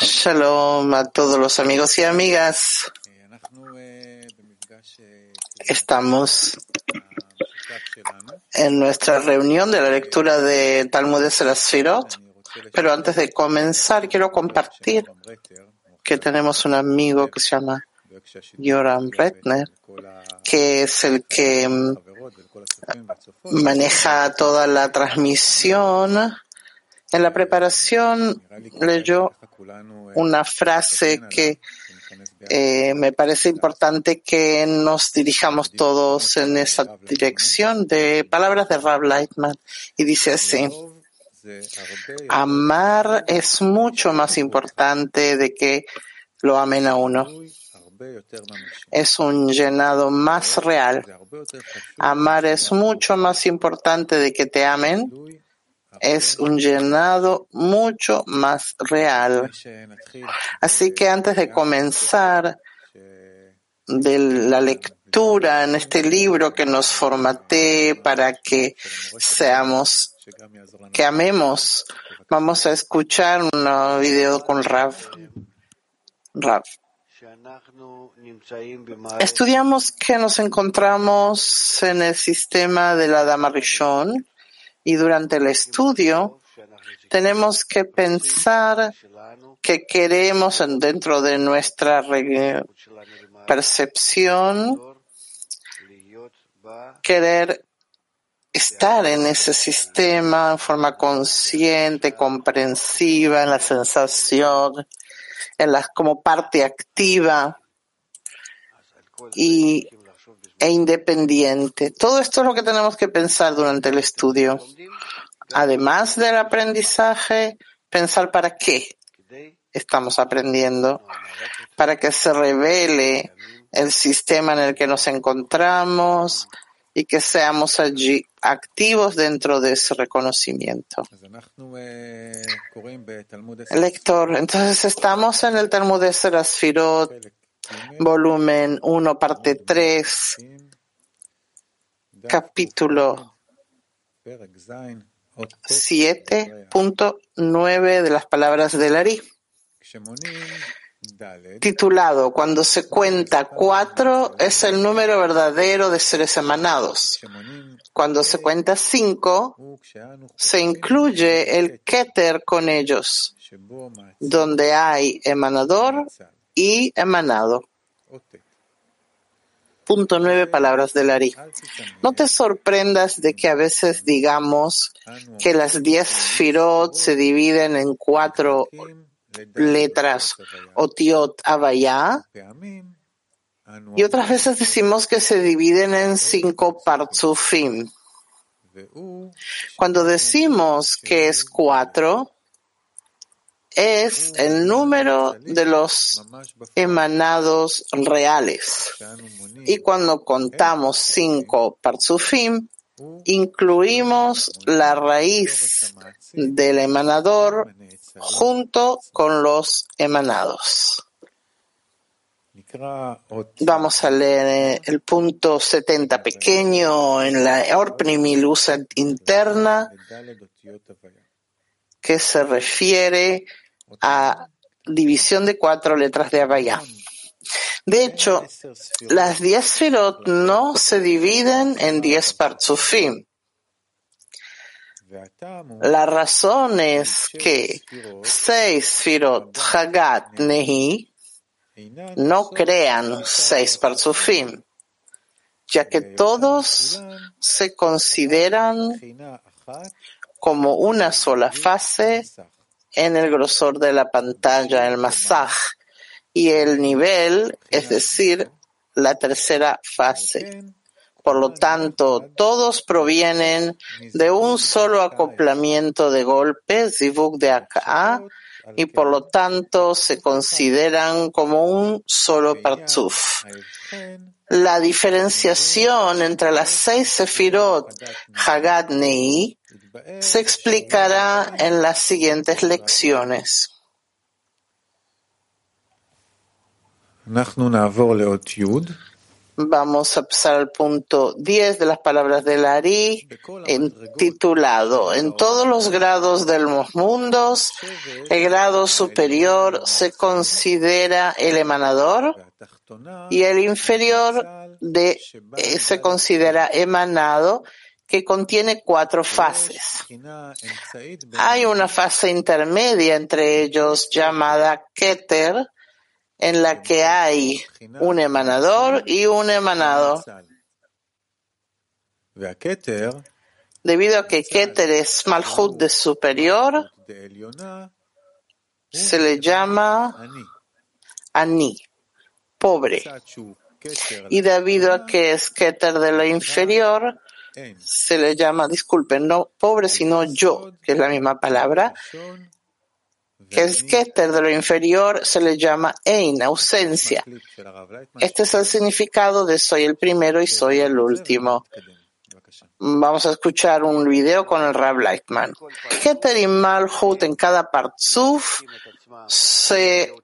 Shalom a todos los amigos y amigas. Estamos en nuestra reunión de la lectura de Talmud de Sfirot, pero antes de comenzar quiero compartir que tenemos un amigo que se llama Yoram Retner, que es el que mm, maneja toda la transmisión. En la preparación leyó una frase que eh, me parece importante que nos dirijamos todos en esa dirección de palabras de Rab Lightman y dice así. Amar es mucho más importante de que lo amen a uno es un llenado más real. Amar es mucho más importante de que te amen. Es un llenado mucho más real. Así que antes de comenzar de la lectura en este libro que nos formaté para que seamos, que amemos, vamos a escuchar un video con Rav. Rav. Estudiamos que nos encontramos en el sistema de la Dama Rishon y durante el estudio tenemos que pensar que queremos dentro de nuestra percepción. Querer estar en ese sistema en forma consciente, comprensiva, en la sensación en las, como parte activa. Y, e independiente. Todo esto es lo que tenemos que pensar durante el estudio. Además del aprendizaje, pensar para qué estamos aprendiendo, para que se revele el sistema en el que nos encontramos y que seamos allí activos dentro de ese reconocimiento. Lector, entonces estamos en el Talmud de Serasfirot, volumen 1, parte 3, capítulo 7.9 de las palabras de Lari titulado Cuando se cuenta cuatro es el número verdadero de seres emanados. Cuando se cuenta cinco, se incluye el Keter con ellos, donde hay emanador y emanado. Punto nueve palabras de Lari. No te sorprendas de que a veces digamos que las diez firot se dividen en cuatro letras Otiot Abaya. Y otras veces decimos que se dividen en cinco partsufim. Cuando decimos que es cuatro, es el número de los emanados reales. Y cuando contamos cinco partsufim, incluimos la raíz del emanador junto con los emanados. Vamos a leer el punto 70 pequeño en la Orpnimilusa interna que se refiere a división de cuatro letras de Abaya. De hecho, las diez firot no se dividen en diez partsufim, la razón es que seis Firot Hagat Nehi no crean seis Parsufim, ya que todos se consideran como una sola fase en el grosor de la pantalla, el masaj, y el nivel, es decir, la tercera fase. Por lo tanto, todos provienen de un solo acoplamiento de golpes, de acá, y por lo tanto se consideran como un solo partzuf. La diferenciación entre las seis sefirot Hagat Nei se explicará en las siguientes lecciones. Vamos a pasar al punto 10 de las palabras del Ari, titulado En todos los grados de los mundos, el grado superior se considera el emanador y el inferior de, eh, se considera emanado que contiene cuatro fases. Hay una fase intermedia entre ellos llamada Keter, en la que hay un emanador y un emanado. Debido a que Keter es Malhut de superior, se le llama Ani, pobre. Y debido a que es Keter de lo inferior, se le llama, disculpen, no pobre, sino yo, que es la misma palabra, que es Keter de lo inferior, se le llama Ein, ausencia. Este es el significado de soy el primero y soy el último. Vamos a escuchar un video con el Rab Lightman. Keter y Malhut en cada partzuf se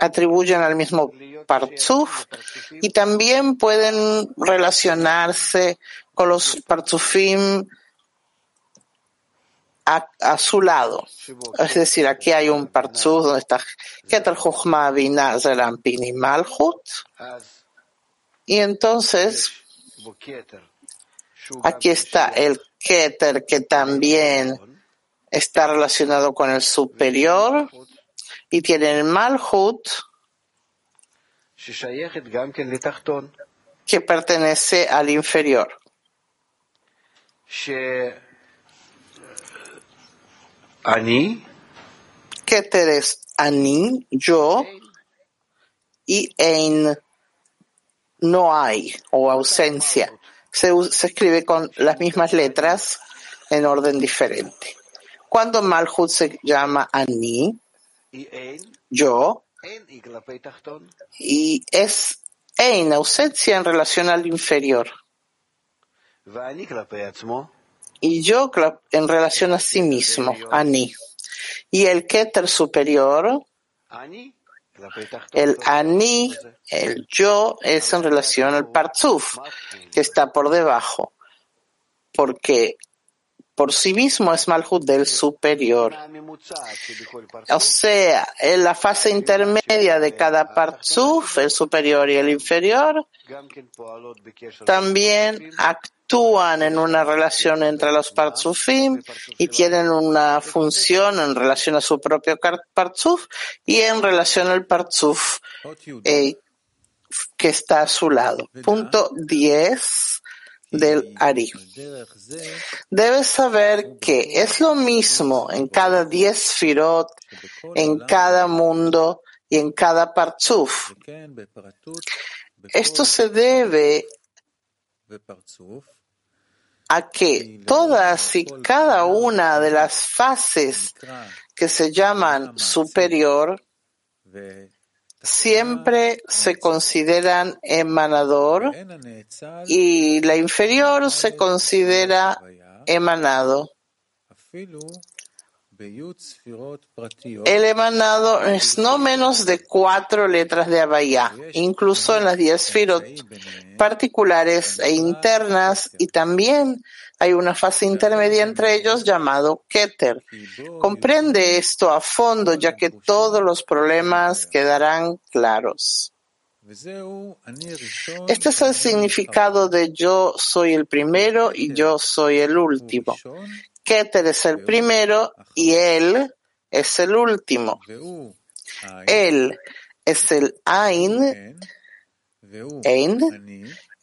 atribuyen al mismo partzuf y también pueden relacionarse con los partzufim a, su lado. Es decir, aquí hay un partzuf donde está Keter Chochma Binah Zerampin y Malchut. Y entonces, aquí está el Keter que también está relacionado con el superior y tiene el Malhut que pertenece al inferior. Keter es Ani, yo, y Ein, no hay, o ausencia. Se, se escribe con las mismas letras en orden diferente. Cuando Malhut se llama Ani, yo, y es en ausencia en relación al inferior. Y yo en relación a sí mismo, Ani. Y el Keter superior, el Ani, el yo, es en relación al Partzuf, que está por debajo. Porque por sí mismo es Malhut del superior. O sea, en la fase intermedia de cada Partzuf, el superior y el inferior, también actúan en una relación entre los Partzufim y tienen una función en relación a su propio Partzuf y en relación al Partzuf eh, que está a su lado. Punto 10 del Ari. Debes saber que es lo mismo en cada diez firot, en cada mundo y en cada partzuf. Esto se debe a que todas y cada una de las fases que se llaman superior siempre se consideran emanador y la inferior se considera emanado. El emanado es no menos de cuatro letras de Abaya, incluso en las diez firot particulares e internas, y también hay una fase intermedia entre ellos llamado Keter. Comprende esto a fondo ya que todos los problemas quedarán claros. Este es el significado de yo soy el primero y yo soy el último. Keter es el primero y él es el último. Él es el Ain,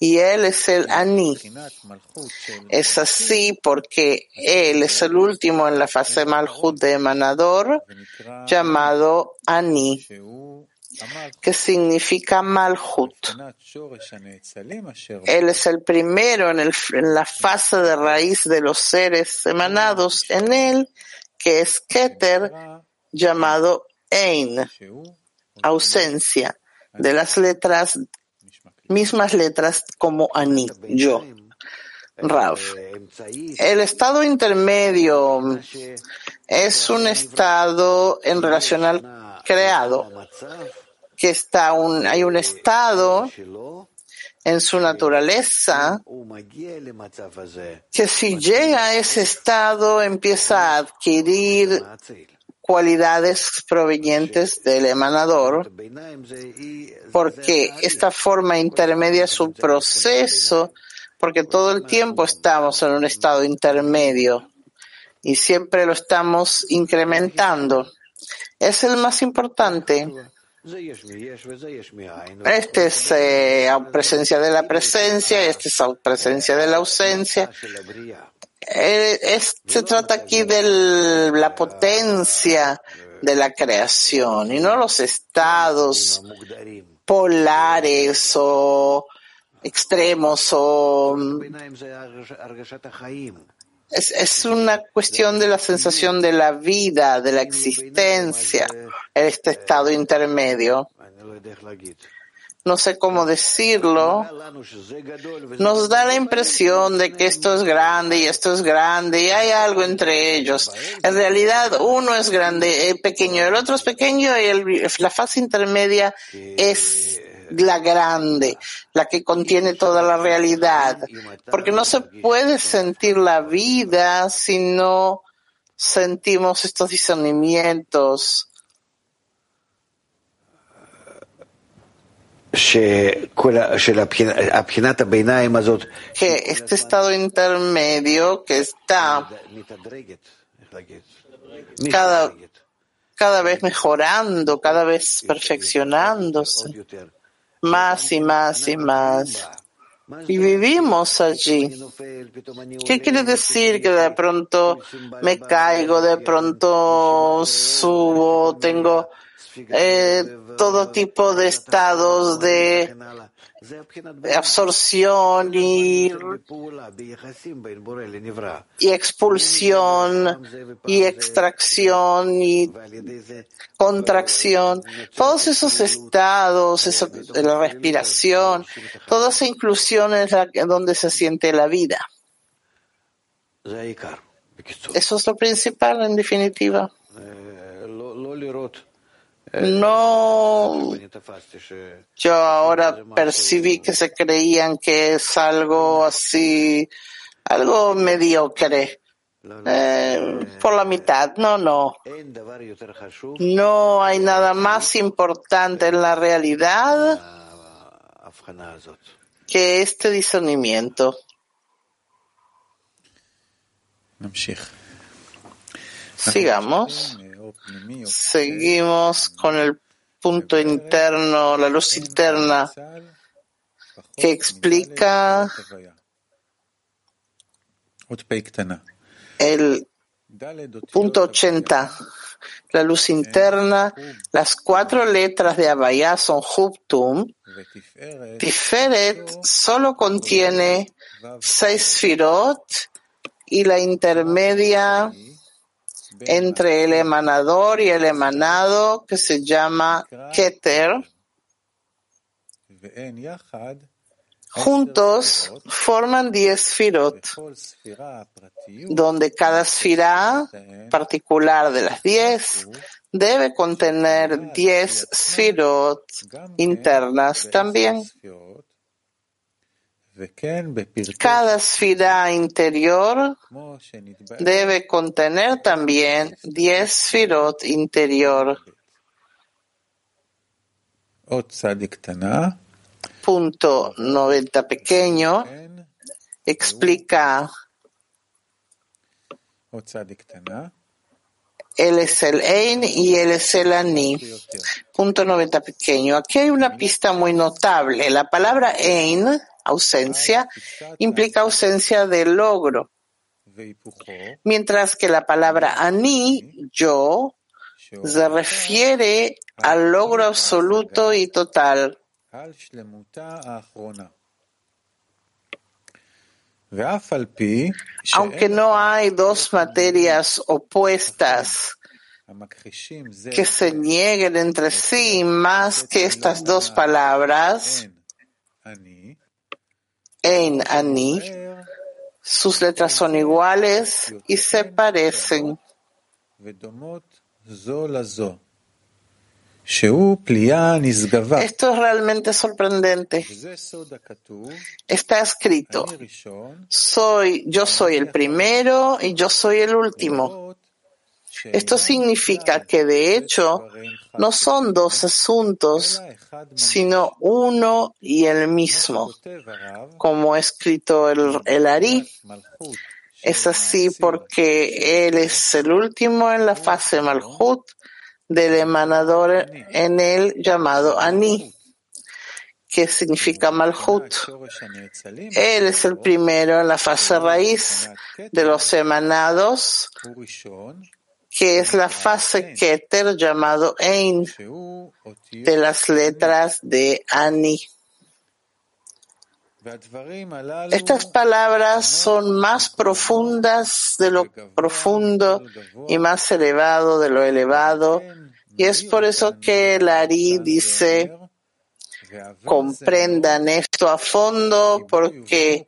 y él es el Ani. Es así porque él es el último en la fase Malhut de emanador llamado Ani, que significa Malhut. Él es el primero en, en la fase de raíz de los seres emanados en él, que es Keter, llamado Ein, ausencia de las letras mismas letras como Ani, yo. Rav. El estado intermedio es un estado en relación al creado que está un, hay un estado en su naturaleza que si llega a ese estado empieza a adquirir cualidades provenientes del emanador, porque esta forma intermedia es un proceso, porque todo el tiempo estamos en un estado intermedio y siempre lo estamos incrementando. Es el más importante. Este es eh, presencia de la presencia, este es presencia de la ausencia. Eh, se trata aquí de la potencia de la creación y no los estados polares o extremos o es, es una cuestión de la sensación de la vida, de la existencia, en este estado intermedio. No sé cómo decirlo. Nos da la impresión de que esto es grande y esto es grande y hay algo entre ellos. En realidad, uno es grande, el pequeño, el otro es pequeño y la fase intermedia es la grande, la que contiene toda la realidad, porque no se puede sentir la vida si no sentimos estos discernimientos. Que este estado intermedio que está cada, cada vez mejorando, cada vez perfeccionándose. más y más y más. Y vivimos allí. ¿Qué quiere decir que de pronto me caigo, de pronto subo, tengo eh, todo tipo de estados de absorción y, y expulsión y extracción y contracción, todos esos estados, eso, la respiración, toda esa inclusión es la, donde se siente la vida. Eso es lo principal en definitiva. No, yo ahora percibí que se creían que es algo así, algo mediocre. Eh, por la mitad, no, no. No hay nada más importante en la realidad que este discernimiento. Sigamos. Seguimos con el punto interno, la luz interna, que explica el punto 80, la luz interna, las cuatro letras de Abaya son Huptum, Tiferet solo contiene seis Firot y la intermedia entre el emanador y el emanado que se llama Keter. Juntos forman diez sfirot, donde cada sfirá particular de las diez debe contener diez sfirot internas también. Cada esfera interior debe contener también 10 sfirot interior. Punto 90 pequeño explica él es el Ein y él es el Ani. Punto 90 pequeño. Aquí hay una pista muy notable. La palabra Ein ausencia, implica ausencia de logro. Mientras que la palabra ani, yo, se refiere al logro absoluto y total. Aunque no hay dos materias opuestas que se nieguen entre sí más que estas dos palabras, en Ani, sus letras son iguales y se parecen. Esto es realmente sorprendente. Está escrito, soy, yo soy el primero y yo soy el último. Esto significa que de hecho no son dos asuntos, sino uno y el mismo, como ha escrito el, el Ari. Es así porque él es el último en la fase Malhut del emanador en él llamado Ani, que significa Malhut. Él es el primero en la fase raíz de los emanados, que es la fase Keter llamado Ein, de las letras de Ani. Estas palabras son más profundas de lo profundo y más elevado de lo elevado, y es por eso que el Ari dice, comprendan esto a fondo, porque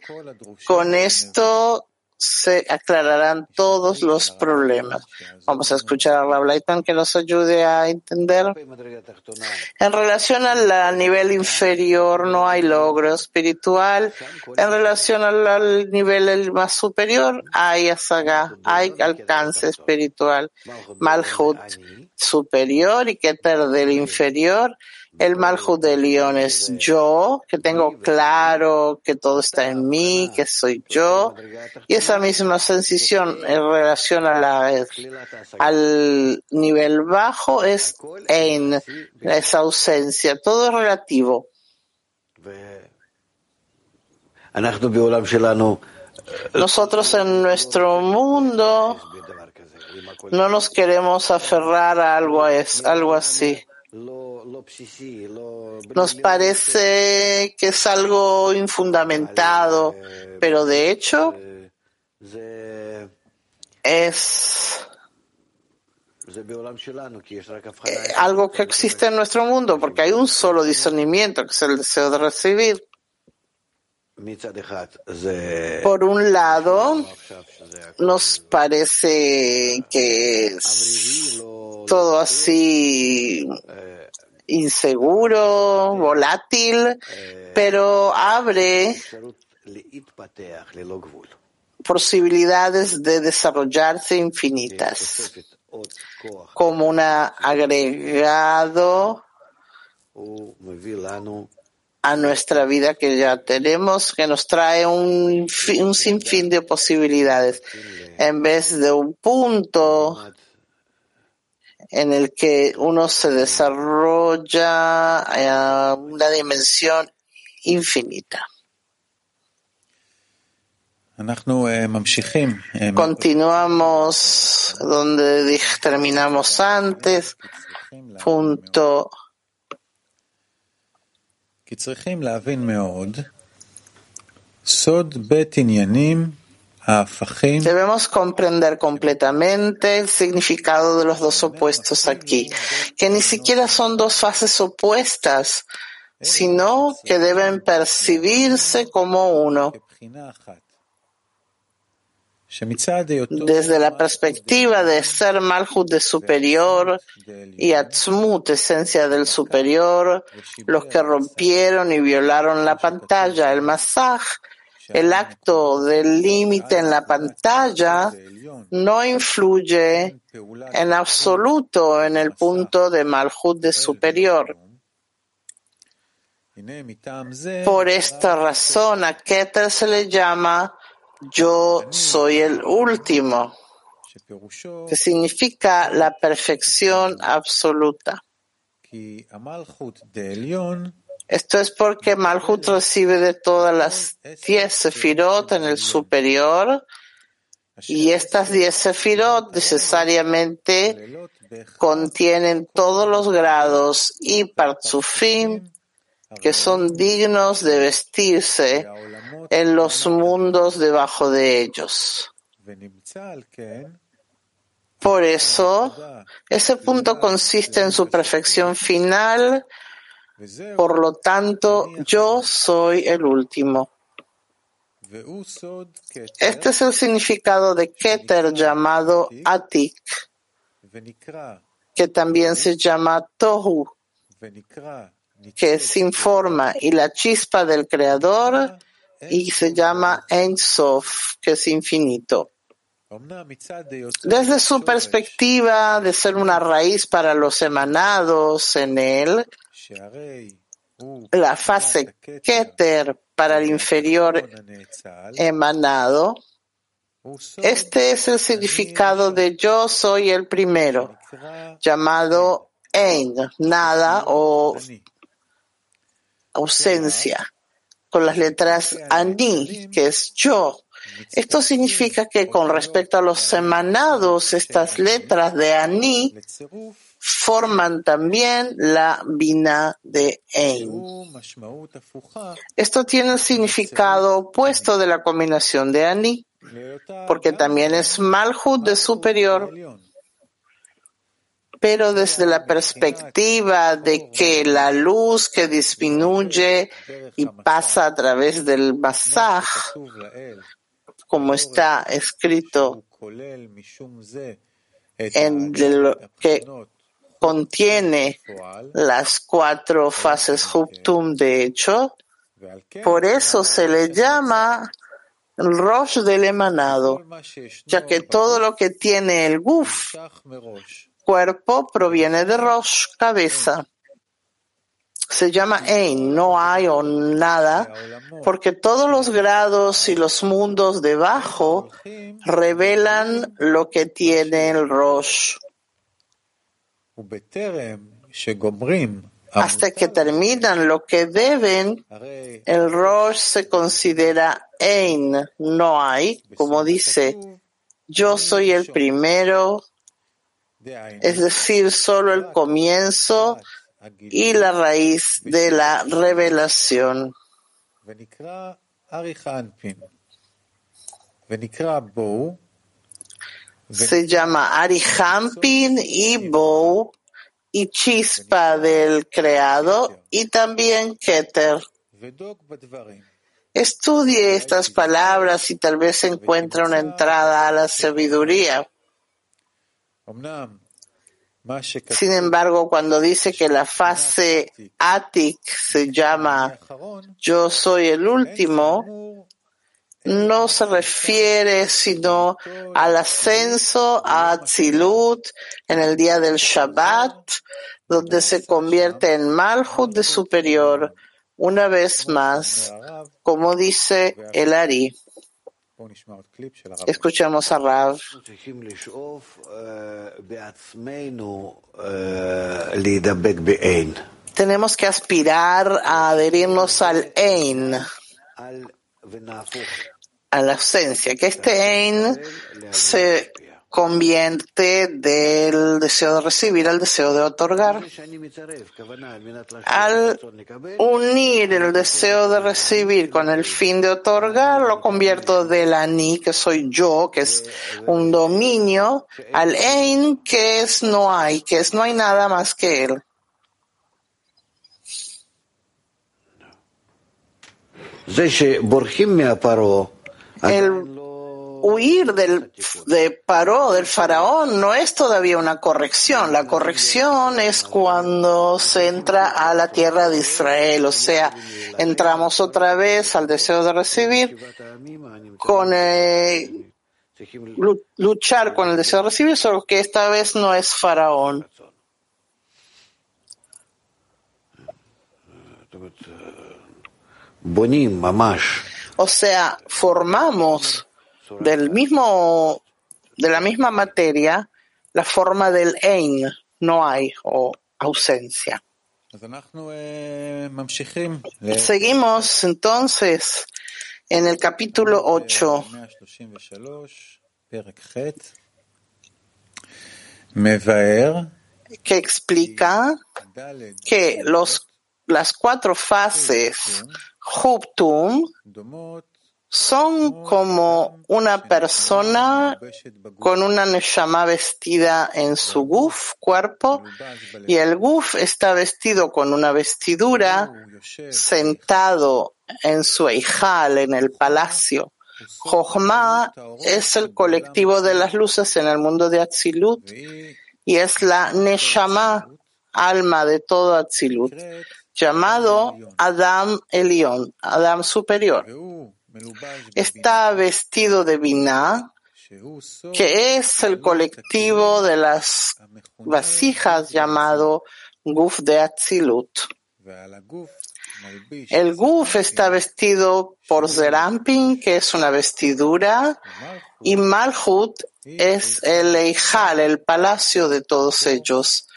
con esto se aclararán todos los problemas. Vamos a escuchar a Rabbi que nos ayude a entender. En relación al nivel inferior no hay logro espiritual. En relación al, nivel más superior hay asaga, hay alcance espiritual. Malhut superior y Keter del inferior el Malhut de León es yo, que tengo claro que todo está en mí, que soy yo. Y esa misma sensación en relación a la, al nivel bajo es en esa ausencia. Todo es relativo. Nosotros en nuestro mundo no nos queremos aferrar a algo, algo así. Nos parece que es algo infundamentado, pero de hecho es eh, algo que existe en nuestro mundo, porque hay un solo discernimiento, que es el deseo de recibir. Por un lado, nos parece que es todo así inseguro, volátil, pero abre posibilidades de desarrollarse infinitas como un agregado a nuestra vida que ya tenemos, que nos trae un, un sinfín de posibilidades, en vez de un punto en el que uno se desarrolla a una dimensión infinita. Continuamos donde terminamos antes, punto Debemos comprender completamente el significado de los dos opuestos aquí, que ni siquiera son dos fases opuestas, sino que deben percibirse como uno. Desde la perspectiva de ser Malhut de superior y Atzmut, esencia del superior, los que rompieron y violaron la pantalla, el Masaj, el acto del límite en la pantalla no influye en absoluto en el punto de Malhut de superior. Por esta razón a Keter se le llama yo soy el último, que significa la perfección absoluta. Esto es porque Malhut recibe de todas las diez sefirot en el superior y estas diez sefirot necesariamente contienen todos los grados y partzufim que son dignos de vestirse en los mundos debajo de ellos. Por eso, ese punto consiste en su perfección final por lo tanto, yo soy el último. Este es el significado de Keter llamado Atik. que también se llama Tohu, que es sin forma, y la chispa del Creador, y se llama Ein Sof, que es infinito. Desde su perspectiva de ser una raíz para los emanados en él, la fase Keter para el inferior emanado, este es el significado de yo soy el primero, llamado Ein, nada o ausencia, con las letras Ani, que es yo. Esto significa que con respecto a los emanados, estas letras de Ani forman también la Bina de Ein. Esto tiene el significado opuesto de la combinación de Ani, porque también es Malhut de superior, pero desde la perspectiva de que la luz que disminuye y pasa a través del Masaj, como está escrito en lo que contiene las cuatro fases Huptum de hecho, por eso se le llama Rosh del emanado, ya que todo lo que tiene el Guf, cuerpo, proviene de Rosh, cabeza. Se llama Ein, no hay o nada, porque todos los grados y los mundos debajo revelan lo que tiene el Rosh hasta que terminan lo que deben, el Rosh se considera Ein, no hay, como dice, yo soy el primero, es decir, solo el comienzo y la raíz de la revelación. Se llama Arihampin y Bow y chispa del creado y también Keter. Estudie estas palabras y tal vez encuentre una entrada a la sabiduría. Sin embargo, cuando dice que la fase Atik se llama yo soy el último, no se refiere sino al ascenso a Atzilut en el día del Shabbat, donde se convierte en Malhut de superior una vez más, como dice el Ari. Escuchamos a Rav. Tenemos que aspirar a adherirnos al Ein a la ausencia, que este Ein se convierte del deseo de recibir al deseo de otorgar. Al unir el deseo de recibir con el fin de otorgar, lo convierto del ani, que soy yo, que es un dominio, al ein, que es no hay, que es no hay nada más que él. El huir del, de Paró, del faraón, no es todavía una corrección. La corrección es cuando se entra a la tierra de Israel, o sea, entramos otra vez al deseo de recibir, con eh, luchar con el deseo de recibir, solo que esta vez no es faraón. O sea, formamos del mismo, de la misma materia la forma del ein, no hay o ausencia. Seguimos entonces en el capítulo 8 que explica que los, las cuatro fases Huptum son como una persona con una neshama vestida en su guf, cuerpo, y el guf está vestido con una vestidura sentado en su eijal, en el palacio. Jochma es el colectivo de las luces en el mundo de Atzilut y es la Neshama, alma de todo Atzilut, llamado Adam Elión, Adam superior. Está vestido de Binah, que es el colectivo de las vasijas llamado Guf de Atzilut. El Guf está vestido por Zerampin, que es una vestidura, y Malhut es el Eijal, el palacio de todos ellos,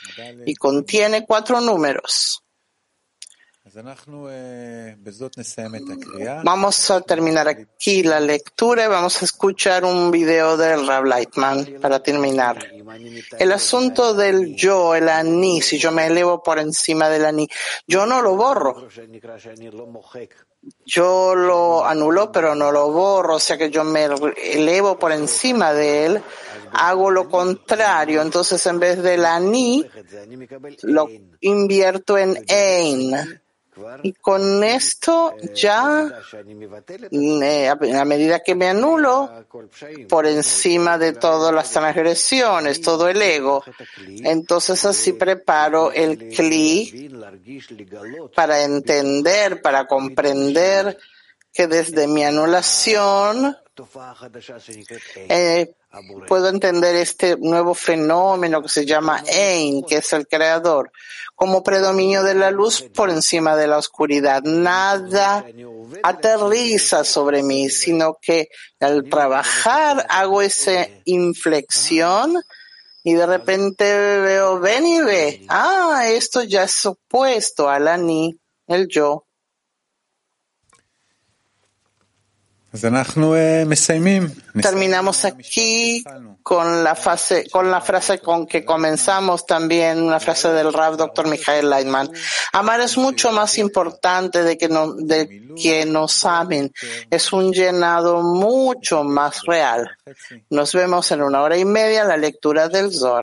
y contiene cuatro números. Vamos a terminar aquí la lectura y vamos a escuchar un video del Rav Lightman para terminar. El asunto del yo, el ani, si yo me elevo por encima del ani, yo no lo borro. Yo lo anulo, pero no lo borro, o sea que yo me elevo por encima de él, hago lo contrario. Entonces, en vez del ani, lo invierto en ein y con esto ya, eh, a medida que me anulo, por encima de todas las transgresiones, todo el ego, entonces así preparo el cli para entender, para comprender que desde mi anulación eh, puedo entender este nuevo fenómeno que se llama Ein, que es el creador, como predominio de la luz por encima de la oscuridad. Nada aterriza sobre mí, sino que al trabajar hago esa inflexión y de repente veo, ven y ve, ah, esto ya es opuesto al ani, el yo. Terminamos aquí con la frase, con la frase con que comenzamos también, una frase del Rav Dr. Michael Leitman. Amar es mucho más importante de que, no, de que nos amen. Es un llenado mucho más real. Nos vemos en una hora y media la lectura del Zohar.